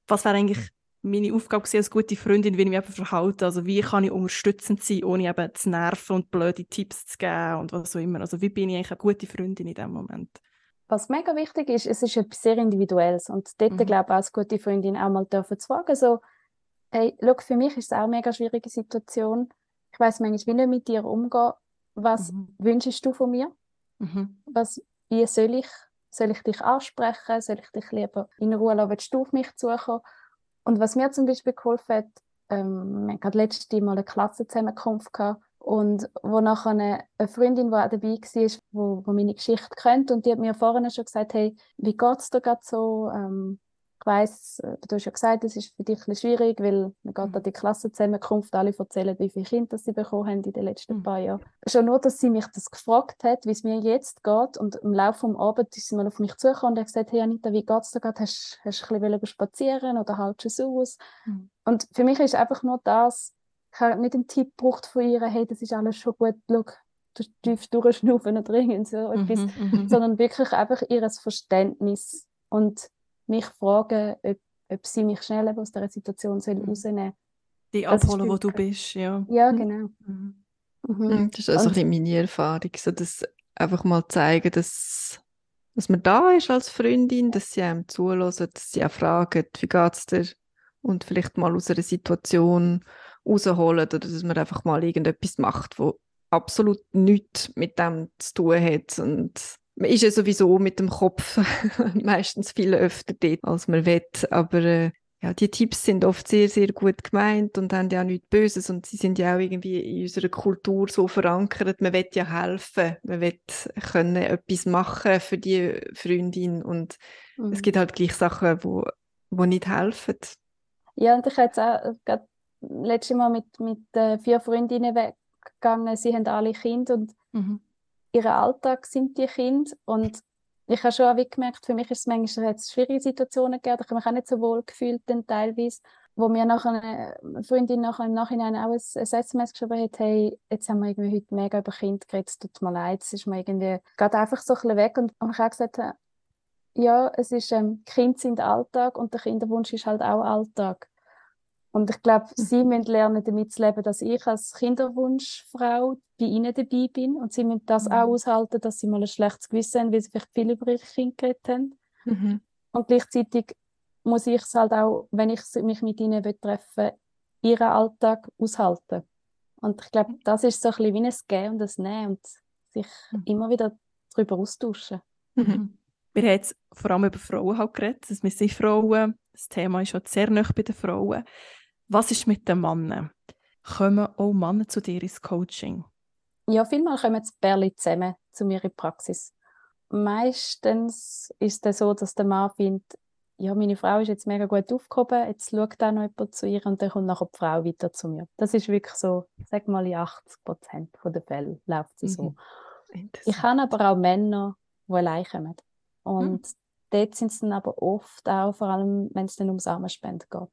was wäre eigentlich meine Aufgabe als gute Freundin, wie ich mich eben verhalte? Also wie kann ich unterstützend sein, ohne eben zu nerven und blöde Tipps zu geben und was auch immer? Also wie bin ich eigentlich eine gute Freundin in dem Moment? Was mega wichtig ist, es ist etwas sehr Individuelles und dort mhm. glaube ich als gute Freundin auch mal dürfen zu fragen, so, hey, schau, für mich ist es auch eine mega schwierige Situation. Ich weiß manchmal, wie nicht mit dir umgehen. Was mhm. wünschst du von mir? Mhm. Was, wie soll ich, soll ich dich ansprechen? Soll ich dich lieber in Ruhe lassen? Willst du auf mich zukommen? Und was mir zum Beispiel geholfen hat, ähm, wir hatten letztes Mal eine Klassenzusammenkunft gehabt und wo nachher eine, eine Freundin, die auch dabei war, wo, wo meine Geschichte kennt und die hat mir vorhin schon gesagt, hey, wie geht's dir gerade so? Ähm, ich weiss, äh, du hast ja gesagt, es ist für dich ein schwierig, weil man geht mhm. an die Klassenzusammenkunft, alle erzählen, wie viele Kinder sie bekommen haben in den letzten mhm. paar Jahren. Schon nur, dass sie mich das gefragt hat, wie es mir jetzt geht und im Laufe des Abends ist sie mal auf mich zugekommen und hat gesagt, hey Anita, wie geht es dir gerade? Hast, hast du ein bisschen spazieren oder haltest du es aus? Mhm. Und für mich ist einfach nur das, ich habe nicht einen Tipp gebraucht von ihr, hey, das ist alles schon gut, schau, du tief durchschnaufen oder irgend so mhm, etwas, mhm, sondern wirklich einfach ihr Verständnis und mich fragen, ob, ob sie mich schnell aus dieser Situation soll mhm. rausnehmen Die abholen, wo du bist, ja. Ja, genau. Mhm. Mhm. Das ist also Und, ein meine Erfahrung, so dass einfach mal zeigen, dass, dass man da ist als Freundin, dass sie einem zulassen, dass sie auch fragen, wie geht es dir? Und vielleicht mal aus einer Situation rausholen oder dass man einfach mal irgendetwas macht, wo absolut nichts mit dem zu tun hat und man ist ja sowieso mit dem Kopf [laughs] meistens viel öfter dort, als man will. Aber äh, ja, die Tipps sind oft sehr, sehr gut gemeint und haben ja auch nichts Böses und sie sind ja auch irgendwie in unserer Kultur so verankert. Man will ja helfen, man will können etwas machen für die Freundin und mhm. es gibt halt gleich Sachen, wo, wo nicht helfen. Ja, und ich habe jetzt auch gerade letztes Mal mit, mit äh, vier Freundinnen weggegangen, sie haben alle Kinder und mhm ihren Alltag sind die Kinder. Und ich habe schon auch gemerkt, für mich ist es manchmal jetzt schwierige Situationen gegeben, ich habe mich auch nicht so wohl gefühlt dann teilweise, wo mir nachher eine Freundin nachher im Nachhinein auch ein, ein SMS geschrieben hat, hey, jetzt haben wir irgendwie heute mega über Kinder geredet, es tut mir leid, es ist mir irgendwie, geht einfach so ein bisschen weg. Und, ich habe gesagt, ja, es ist, ähm, Kinder sind Alltag und der Kinderwunsch ist halt auch Alltag. Und ich glaube, mhm. sie müssen lernen, damit zu leben, dass ich als Kinderwunschfrau bei ihnen dabei bin. Und sie müssen das mhm. auch aushalten, dass sie mal ein schlechtes Gewissen haben, weil sie vielleicht viel über ihre Kinder geredet haben. Mhm. Und gleichzeitig muss ich es halt auch, wenn ich mich mit ihnen treffen ihren Alltag aushalten. Und ich glaube, das ist so ein bisschen wie ein Gehen und ein Nehmen und sich mhm. immer wieder darüber austauschen. Mhm. Wir haben jetzt vor allem über Frauen halt geredet. Also wir sind Frauen. Das Thema ist auch sehr nah bei den Frauen. Was ist mit den Männern? Kommen auch Männer zu dir ins Coaching? Ja, vielmal kommen die Bärli zusammen zu mir in die Praxis. Meistens ist es so, dass der Mann findet, ja, meine Frau ist jetzt mega gut aufgehoben, jetzt schaut auch noch jemand zu ihr und dann kommt nachher die Frau weiter zu mir. Das ist wirklich so, sag mal, in 80 Prozent der Fälle läuft es so. Mhm. Ich habe aber auch Männer, die allein kommen. Und mhm. dort sind es dann aber oft auch, vor allem wenn es dann um Samenspende geht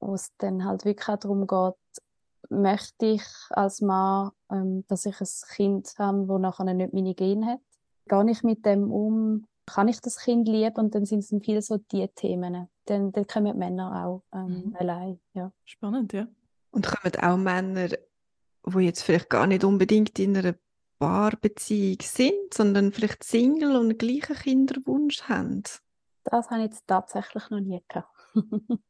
wo es dann halt wirklich auch darum geht, möchte ich als Mann, ähm, dass ich ein Kind habe, das nachher nicht meine Gene hat? Gehe ich mit dem um? Kann ich das Kind lieben? Und dann sind es dann viele so die Themen. Dann, dann kommen die Männer auch ähm, mhm. allein. Ja. Spannend, ja. Und kommen auch Männer, die jetzt vielleicht gar nicht unbedingt in einer Paarbeziehung sind, sondern vielleicht Single und gleichen Kinderwunsch haben? Das habe ich jetzt tatsächlich noch nie gehabt. [laughs]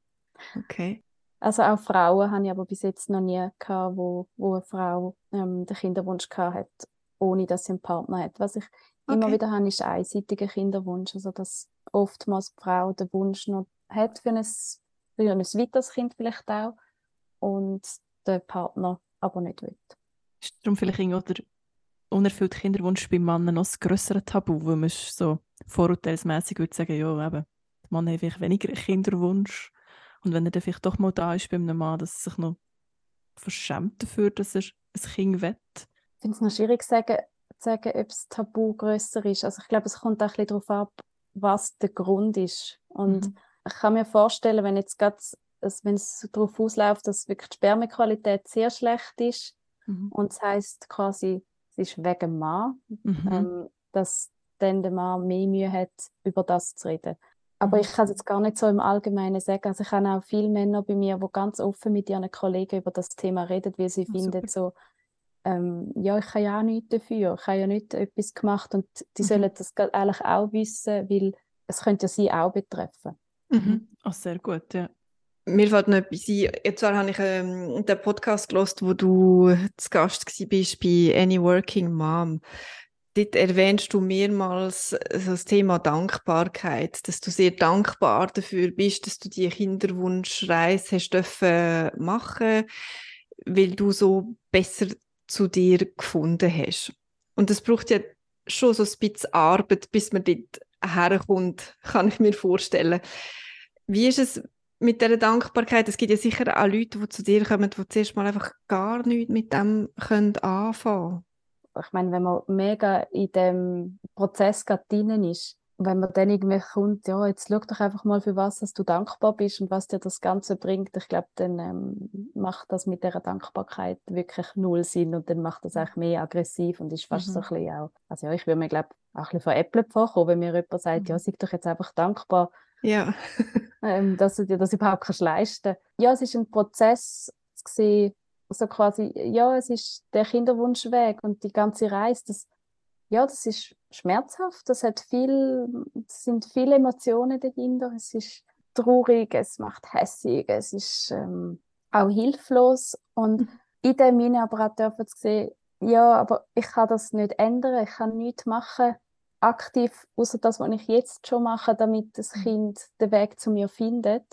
Okay. Also auch Frauen habe ich aber bis jetzt noch nie gehabt, wo, wo eine Frau ähm, den Kinderwunsch gehabt hat, ohne dass sie einen Partner hat. Was ich okay. immer wieder habe, ist einseitiger Kinderwunsch. Also dass oftmals die Frau den Wunsch noch hat für ein, für ein weiteres Kind vielleicht auch und der Partner aber nicht will. Ist darum vielleicht der unerfüllte Kinderwunsch beim Mann noch ein grösseres Tabu, wo man so vorurteilsmäßig würde sagen, ja, eben, der Mann hat vielleicht weniger Kinderwunsch und wenn er dann vielleicht doch mal da ist bei einem Mann, dass er sich noch verschämt dafür, dass er ein Kind will. Ich finde es noch schwierig zu sagen, zu sagen, ob das Tabu grösser ist. Also ich glaube, es kommt auch ein bisschen darauf ab, was der Grund ist. Und mhm. ich kann mir vorstellen, wenn jetzt gerade wenn es darauf ausläuft, dass wirklich die Spermequalität sehr schlecht ist Mhm. und das heißt quasi, es ist wegen Mann, Mhm. ähm, dass dann der Mann mehr Mühe hat, über das zu reden. Aber Mhm. ich kann es jetzt gar nicht so im Allgemeinen sagen. Also ich habe auch viele Männer bei mir, die ganz offen mit ihren Kollegen über das Thema reden, weil sie Ah, finden super. so, ähm, ja, ich habe ja auch nichts dafür, ich habe ja nicht etwas gemacht und die Mhm. sollen das eigentlich auch wissen, weil es könnte ja sie auch betreffen. Mhm. Oh, sehr gut, ja. Mir fällt noch etwas ein. Jetzt habe ich ähm, den Podcast gelost, wo du zu Gast gsi bist bei Any Working Mom. Dort erwähnst du mehrmals so das Thema Dankbarkeit, dass du sehr dankbar dafür bist, dass du die Kinderwunschreise hast dürfen machen, weil du so besser zu dir gefunden hast. Und es braucht ja schon so ein bisschen Arbeit, bis man dort herkommt, [laughs] kann ich mir vorstellen. Wie ist es mit dieser Dankbarkeit? Es gibt ja sicher auch Leute, die zu dir kommen, die zuerst mal einfach gar nichts mit dem können anfangen Ich meine, wenn man mega in dem Prozess gerade drin ist, wenn man dann irgendwie kommt, ja, jetzt schau doch einfach mal, für was dass du dankbar bist und was dir das Ganze bringt, ich glaube, dann ähm, macht das mit dieser Dankbarkeit wirklich null Sinn und dann macht das eigentlich mehr aggressiv und ist fast Mhm. so ein bisschen auch, also ja, ich würde mir, glaube auch ein bisschen veräppelt vorkommen, wenn mir jemand sagt, Mhm. ja, sei doch jetzt einfach dankbar, Ja. ähm, dass du dir das überhaupt kannst leisten Ja, es ist ein Prozess zu sehen, so quasi, ja, es ist der Kinderwunschweg und die ganze Reise, das, ja, das ist schmerzhaft, das hat viel, es sind viele Emotionen dahinter, es ist traurig, es macht hässig, es ist ähm, auch hilflos und Mhm. in dem Sinne aber auch dürfen zu sehen, ja, aber ich kann das nicht ändern, ich kann nichts machen, aktiv, außer das, was ich jetzt schon mache, damit das Mhm. Kind den Weg zu mir findet.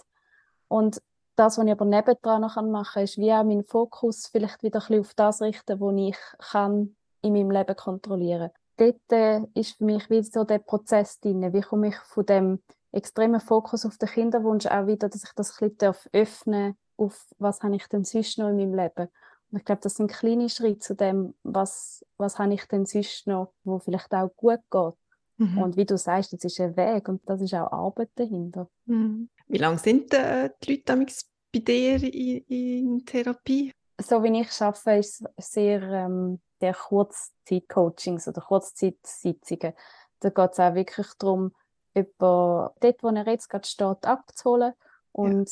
Und das, was ich aber nebendran noch machen kann, ist wie auch meinen Fokus vielleicht wieder ein bisschen auf das richten, was ich kann in meinem Leben kontrollieren. Dort äh, ist für mich wie so der Prozess drin. Wie komme ich von dem extremen Fokus auf den Kinderwunsch auch wieder, dass ich das ein bisschen darf öffnen auf was habe ich denn sonst noch in meinem Leben. Und ich glaube, das sind kleine Schritte zu dem, was, was habe ich denn sonst noch, wo vielleicht auch gut geht. Mhm. Und wie du sagst, das ist ein Weg und das ist auch Arbeit dahinter. Mhm. Wie lange sind äh, die Leute damals bei dir in, in Therapie? So wie ich arbeite, ist es sehr, ähm, sehr Kurzzeit-Coachings oder Kurzzeitsitzungen. Da geht es auch wirklich darum, jemanden dort, wo er jetzt gerade steht, abzuholen und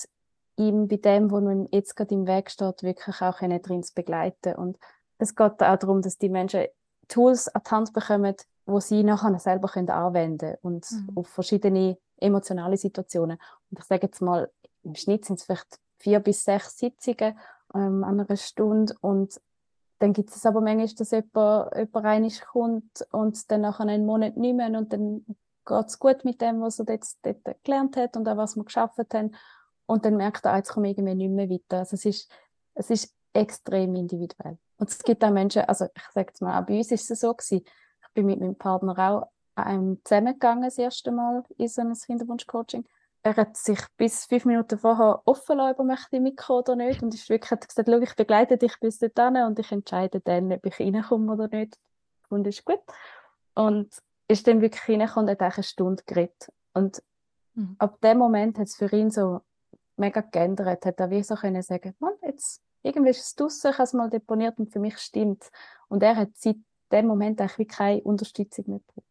ihm bei dem, wo man jetzt gerade im Weg steht, wirklich auch können drin zu begleiten. Und es geht auch darum, dass die Menschen Tools an die Hand bekommen, wo sie nachher selber können anwenden und Mhm. auf verschiedene emotionale Situationen. Und ich sage jetzt mal, im Schnitt sind es vielleicht vier bis sechs Sitzungen ähm, an einer Stunde und dann gibt es aber manchmal, dass jemand, jemand einig kommt und dann nachher einen Monat nicht mehr und dann geht es gut mit dem, was er jetzt dort gelernt hat und auch was wir geschafft haben. Und dann merkt er, ah, jetzt komme ich irgendwie nicht mehr weiter. Also es ist, es ist extrem individuell. Und es gibt auch Menschen, also ich sage jetzt mal, auch bei uns ist es so gewesen, ich bin mit meinem Partner auch ähm, zusammengegangen das erste Mal in so ein Kinderwunsch-Coaching. Er hat sich bis fünf Minuten vorher offen lassen, ob er möchte mitkommen oder nicht. Und ist wirklich hat gesagt, ich begleite dich bis dorthin und ich entscheide dann, ob ich reinkomme oder nicht. Und ist gut. Und ist dann wirklich reingekommen und hat eine Stunde geredet. Und Mhm. ab dem Moment hat es für ihn so mega geändert. Hat er wie so können sagen, Mann, jetzt, irgendwie ist es draussen, ich habe es mal deponiert und für mich stimmt. Und er hat seit dem Moment eigentlich wie keine Unterstützung mehr gebraucht.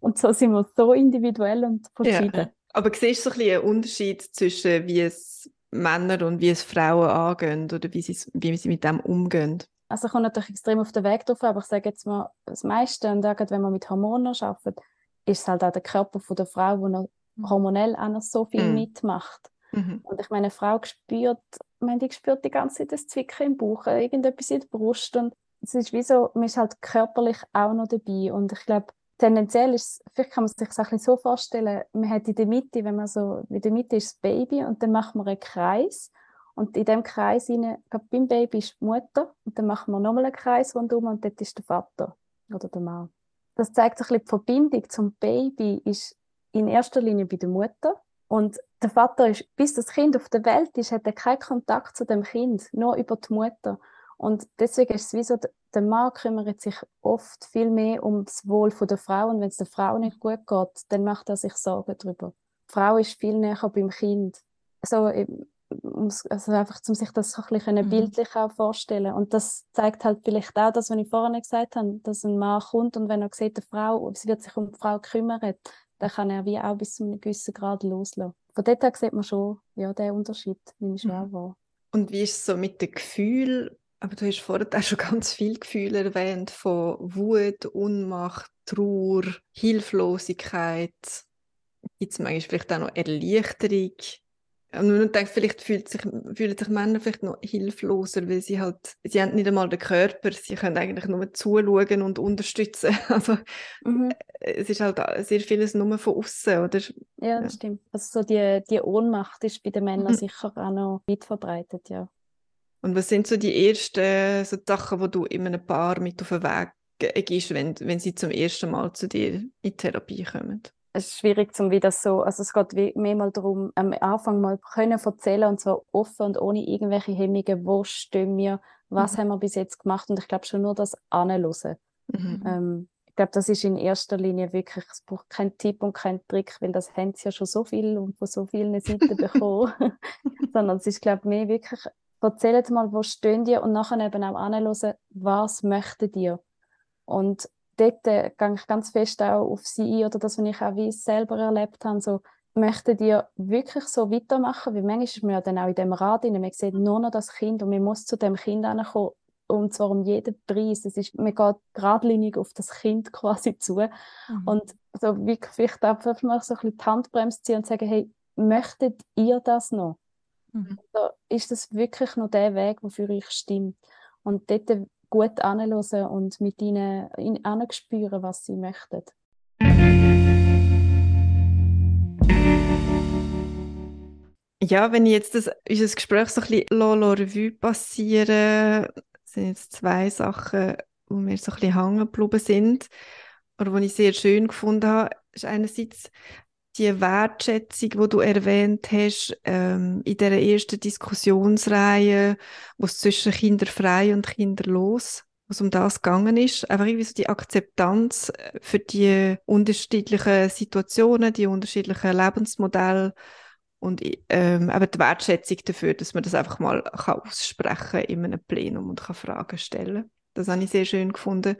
Und so sind wir so individuell und verschieden. Aber siehst du so ein bisschen einen Unterschied zwischen wie es Männer und wie es Frauen angehen oder wie sie, wie sie mit dem umgehen? Also kommt natürlich extrem auf den Weg drauf, aber ich sage jetzt mal, das meiste, und auch wenn man mit Hormonen arbeitet, ist es halt auch der Körper von der Frau, der noch Mhm. hormonell auch noch so viel Mhm. mitmacht. Mhm. Und ich meine, eine Frau spürt, ich meine, die spürt die ganze Zeit das Zwicken im Bauch, äh, irgendetwas in der Brust und es ist wie so, man ist halt körperlich auch noch dabei und ich glaube, tendenziell ist es, vielleicht kann man sich das ein so vorstellen, man hat in der Mitte, wenn man so, in der Mitte ist das Baby und dann macht man einen Kreis und in dem Kreis rein, gerade beim Baby ist die Mutter und dann machen wir nochmal einen Kreis rundum und dort ist der Vater oder der Mann. Das zeigt bisschen die Verbindung zum Baby ist in erster Linie bei der Mutter und der Vater ist, bis das Kind auf der Welt ist, hat er keinen Kontakt zu dem Kind, nur über die Mutter. Und deswegen ist es wie so, der Mann kümmert sich oft viel mehr um das Wohl der Frau und wenn es der Frau nicht gut geht, dann macht er sich Sorgen darüber. Die Frau ist viel näher beim Kind. So, ähm, also einfach, um sich das so ein bisschen Mhm. bildlich auch vorstellen Und das zeigt halt vielleicht auch das, was ich vorhin gesagt habe, dass ein Mann kommt und wenn er sieht, eine Frau, sie wird sich um die Frau kümmern, dann kann er wie auch bis zu einem gewissen Grad loslassen. Von dort her sieht man schon, ja, den Unterschied nehme ich schon Mhm. wahr. Und wie ist es so mit den Gefühlen? Aber du hast vorhin auch schon ganz viele Gefühle erwähnt, von Wut, Unmacht, Trauer, Hilflosigkeit. Gibt es manchmal vielleicht auch noch Erleichterung? Und man denkt, vielleicht fühlt sich, fühlen sich Männer vielleicht noch hilfloser, weil sie halt, sie haben nicht einmal den Körper, sie können eigentlich nur zuschauen und unterstützen. [laughs] Also Mhm. es ist halt sehr vieles nur von außen, oder? Ja, das stimmt. Also so die, die Ohnmacht ist bei den Männern Mhm. sicher auch noch weit verbreitet, ja. Und was sind so die ersten so Sachen, die du in einem Paar mit auf den Weg gibst, wenn, wenn sie zum ersten Mal zu dir in die Therapie kommen? Es ist schwierig, zum das so, also es geht wie mehr mal darum, am Anfang mal können erzählen und zwar offen und ohne irgendwelche Hemmungen, wo stehen wir, was Mhm. haben wir bis jetzt gemacht und ich glaube schon nur das Anhören. Mhm. Ähm, ich glaube, das ist in erster Linie wirklich, es braucht keinen Tipp und keinen Trick, weil das haben sie ja schon so viel und von so vielen Seiten [laughs] bekommen. [laughs] Sondern es ist, glaube ich, mehr wirklich, erzählt mal, wo stehen die und nachher eben auch anhören, was möchtet ihr? Und dort äh, gehe ich ganz fest auch auf sie ein oder das, was ich auch wie selber erlebt habe, so, möchtet ihr wirklich so weitermachen? Weil manchmal ist man ja dann auch in dem Rad drin, man sieht nur noch das Kind und man muss zu dem Kind ankommen und zwar um jeden Preis. Es ist, man geht geradlinig auf das Kind [laughs] quasi zu Mhm. und so wie vielleicht einfach mal so ein bisschen die Handbremse ziehen und sagen, hey, möchtet ihr das noch? Mhm. Oder ist das wirklich noch der Weg, der für euch stimmt? Und dort gut anhören und mit ihnen in- spüren, was sie möchten. Ja, wenn ich jetzt das, unser Gespräch so ein bisschen Revue passieren, sind jetzt zwei Sachen, wo mir so ein bisschen hängen geblieben sind, oder die ich sehr schön gefunden habe, ist einerseits die Wertschätzung, die du erwähnt hast, ähm, in dieser ersten Diskussionsreihe, wo es zwischen kinderfrei und kinderlos, wo es um das gegangen ist, einfach irgendwie so die Akzeptanz äh, für die unterschiedlichen Situationen, die unterschiedlichen Lebensmodelle und ähm, eben die Wertschätzung dafür, dass man das einfach mal kann aussprechen in einem Plenum und kann Fragen stellen. Das habe ich sehr schön gefunden.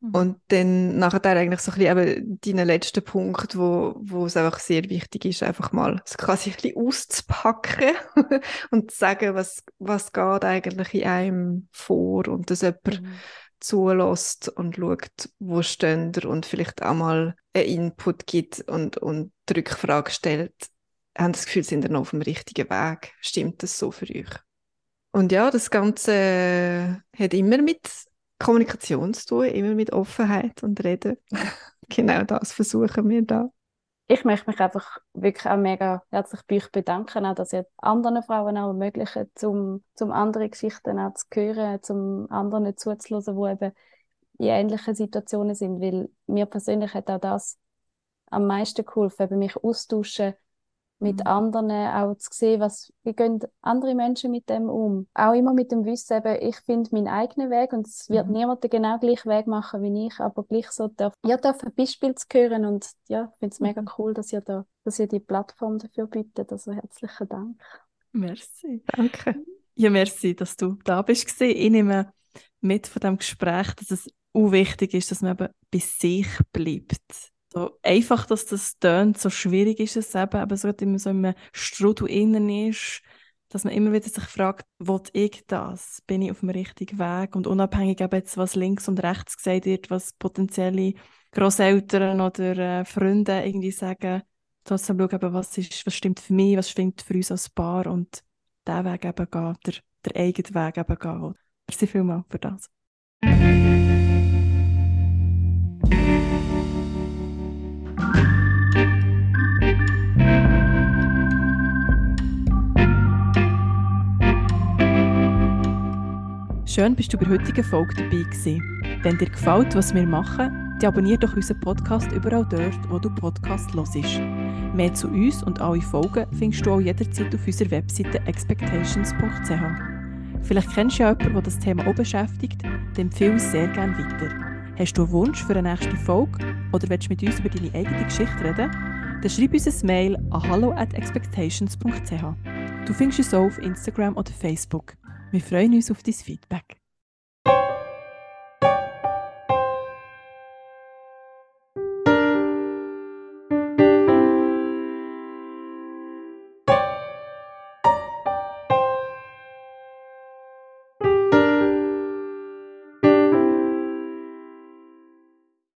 Mhm. Und dann nachher eigentlich so ein bisschen eben deinen letzten Punkt, wo, wo es einfach sehr wichtig ist, einfach mal so quasi ein bisschen auszupacken [laughs] und zu sagen, was, was geht eigentlich in einem vor und dass jemand Mhm. zulässt und schaut, wo stehen ihr und vielleicht auch mal einen Input gibt und, und die Rückfrage stellt, haben das Gefühl, sind ihr noch auf dem richtigen Weg? Stimmt das so für euch? Und ja, das Ganze hat immer mit Kommunikation zu tun, immer mit Offenheit und Reden. [laughs] genau das versuchen wir da. Ich möchte mich einfach wirklich auch mega herzlich bei euch bedanken, auch, dass ihr anderen Frauen auch ermöglicht, zum, zum andere Geschichten auch zu hören, zum anderen zuzuhören, die eben in ähnlichen Situationen sind, weil mir persönlich hat auch das am meisten geholfen, eben mich austauschen mit Mhm. anderen, auch zu sehen, was, wie gehen andere Menschen mit dem um. Auch immer mit dem Wissen, eben, ich finde meinen eigenen Weg und es wird Mhm. niemand den genau gleichen Weg machen wie ich, aber gleich so darf, ja, darf ein Beispiel zu hören und ja, ich finde es mega Mhm. cool, dass ihr da, dass ihr die Plattform dafür bietet, also herzlichen Dank. Merci. Danke. Ja, merci, dass du da bist. gewesen. Ich nehme mit von dem Gespräch, dass es auch wichtig ist, dass man eben bei sich bleibt. So einfach, dass das tönt, so schwierig ist es eben, aber so immer so im Strudel innen ist, dass man immer wieder sich fragt, will ich das? Bin ich auf dem richtigen Weg? Und unabhängig eben jetzt, was links und rechts gesagt wird, was potenzielle Grosseltern oder äh, Freunde irgendwie sagen, trotzdem schauen, eben, was, ist, was stimmt für mich, was stimmt für uns als Paar und diesen Weg eben gehen, der, der eigene Weg eben gehen. Merci vielmals für das. Schön, bist du bei der heutigen Folge dabei gewesen. Wenn dir gefällt, was wir machen, dann abonniere doch unseren Podcast überall dort, wo du Podcast hörst. Mehr zu uns und alle Folgen findest du auch jederzeit auf unserer Webseite expectations.ch. Vielleicht kennst du ja jemanden, der das Thema auch beschäftigt, dann empfehle uns sehr gerne weiter. Hast du einen Wunsch für eine nächste Folge oder willst du mit uns über deine eigene Geschichte reden? Dann schreib uns ein Mail an hallo at expectations.ch. Du findest uns auch auf Instagram oder Facebook. Wir freuen uns auf dein Feedback.